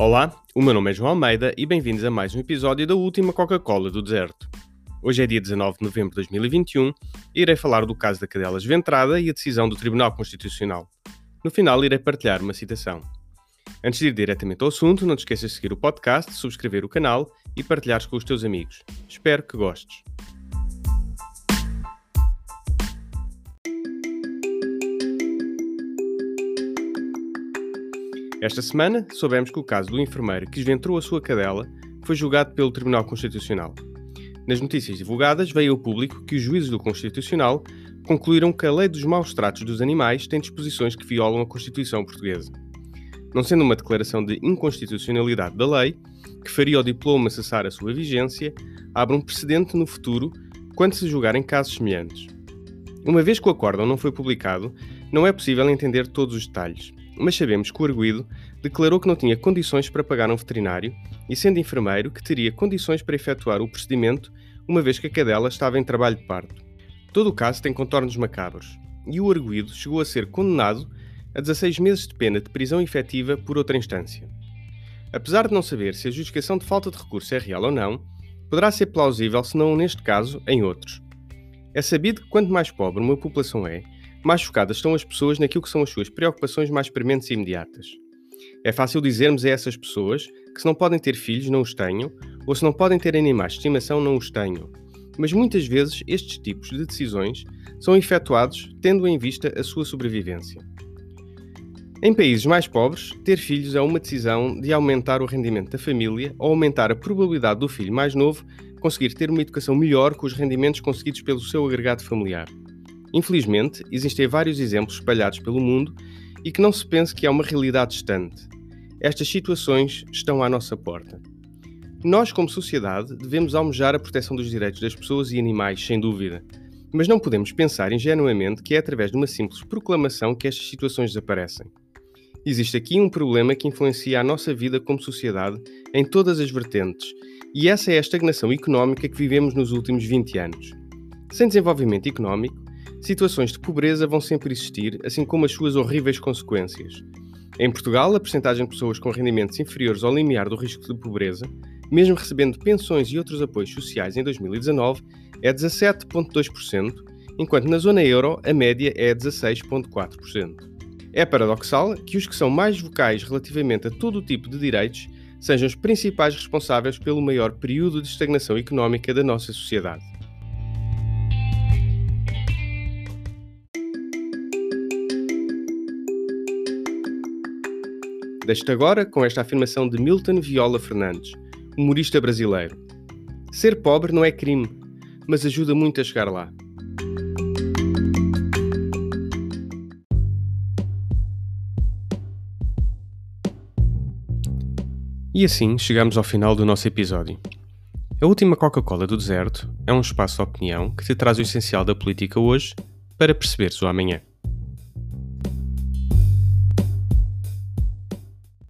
Olá, o meu nome é João Almeida e bem-vindos a mais um episódio da última Coca-Cola do Deserto. Hoje é dia 19 de novembro de 2021 e irei falar do caso da Cadelas Ventrada e a decisão do Tribunal Constitucional. No final, irei partilhar uma citação. Antes de ir diretamente ao assunto, não te esqueças de seguir o podcast, subscrever o canal e partilhares com os teus amigos. Espero que gostes. Esta semana, soubemos que o caso do enfermeiro que desventrou a sua cadela foi julgado pelo Tribunal Constitucional. Nas notícias divulgadas, veio ao público que os juízes do Constitucional concluíram que a lei dos maus tratos dos animais tem disposições que violam a Constituição portuguesa. Não sendo uma declaração de inconstitucionalidade da lei, que faria o diploma cessar a sua vigência, abre um precedente no futuro quando se julgarem casos semelhantes. Uma vez que o acórdão não foi publicado, não é possível entender todos os detalhes mas sabemos que o arguído declarou que não tinha condições para pagar um veterinário e, sendo enfermeiro, que teria condições para efetuar o procedimento, uma vez que a cadela estava em trabalho de parto. Todo o caso tem contornos macabros, e o arguído chegou a ser condenado a 16 meses de pena de prisão efetiva por outra instância. Apesar de não saber se a justificação de falta de recurso é real ou não, poderá ser plausível, se não neste caso, em outros. É sabido que quanto mais pobre uma população é, mais focadas estão as pessoas naquilo que são as suas preocupações mais prementes e imediatas. É fácil dizermos a essas pessoas que se não podem ter filhos, não os tenham, ou se não podem ter animais de estimação, não os tenham. Mas muitas vezes estes tipos de decisões são efetuados tendo em vista a sua sobrevivência. Em países mais pobres, ter filhos é uma decisão de aumentar o rendimento da família ou aumentar a probabilidade do filho mais novo conseguir ter uma educação melhor com os rendimentos conseguidos pelo seu agregado familiar. Infelizmente, existem vários exemplos espalhados pelo mundo e que não se pense que é uma realidade distante. Estas situações estão à nossa porta. Nós, como sociedade, devemos almejar a proteção dos direitos das pessoas e animais, sem dúvida, mas não podemos pensar ingenuamente que é através de uma simples proclamação que estas situações desaparecem. Existe aqui um problema que influencia a nossa vida como sociedade em todas as vertentes, e essa é a estagnação económica que vivemos nos últimos 20 anos. Sem desenvolvimento económico, situações de pobreza vão sempre existir, assim como as suas horríveis consequências. Em Portugal, a percentagem de pessoas com rendimentos inferiores ao limiar do risco de pobreza, mesmo recebendo pensões e outros apoios sociais em 2019, é 17,2%, enquanto na zona euro a média é 16,4%. É paradoxal que os que são mais vocais relativamente a todo o tipo de direitos sejam os principais responsáveis pelo maior período de estagnação económica da nossa sociedade. Deixo-te agora com esta afirmação de Milton Viola Fernandes, humorista brasileiro. Ser pobre não é crime, mas ajuda muito a chegar lá. E assim chegamos ao final do nosso episódio. A última Coca-Cola do deserto é um espaço de opinião que te traz o essencial da política hoje para perceberes o amanhã.